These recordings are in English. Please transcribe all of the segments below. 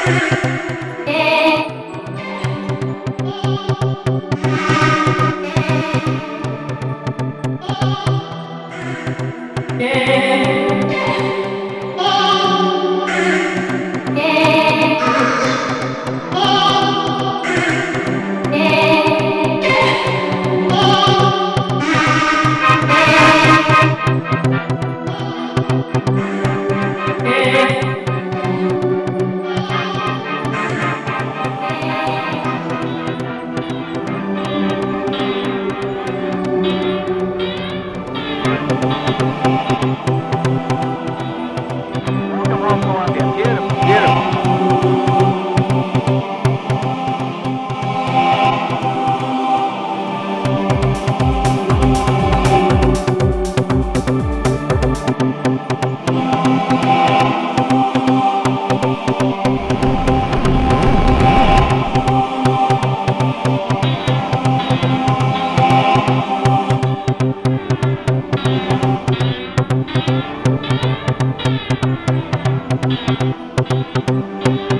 Hey! Thank Yeah.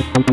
Yeah.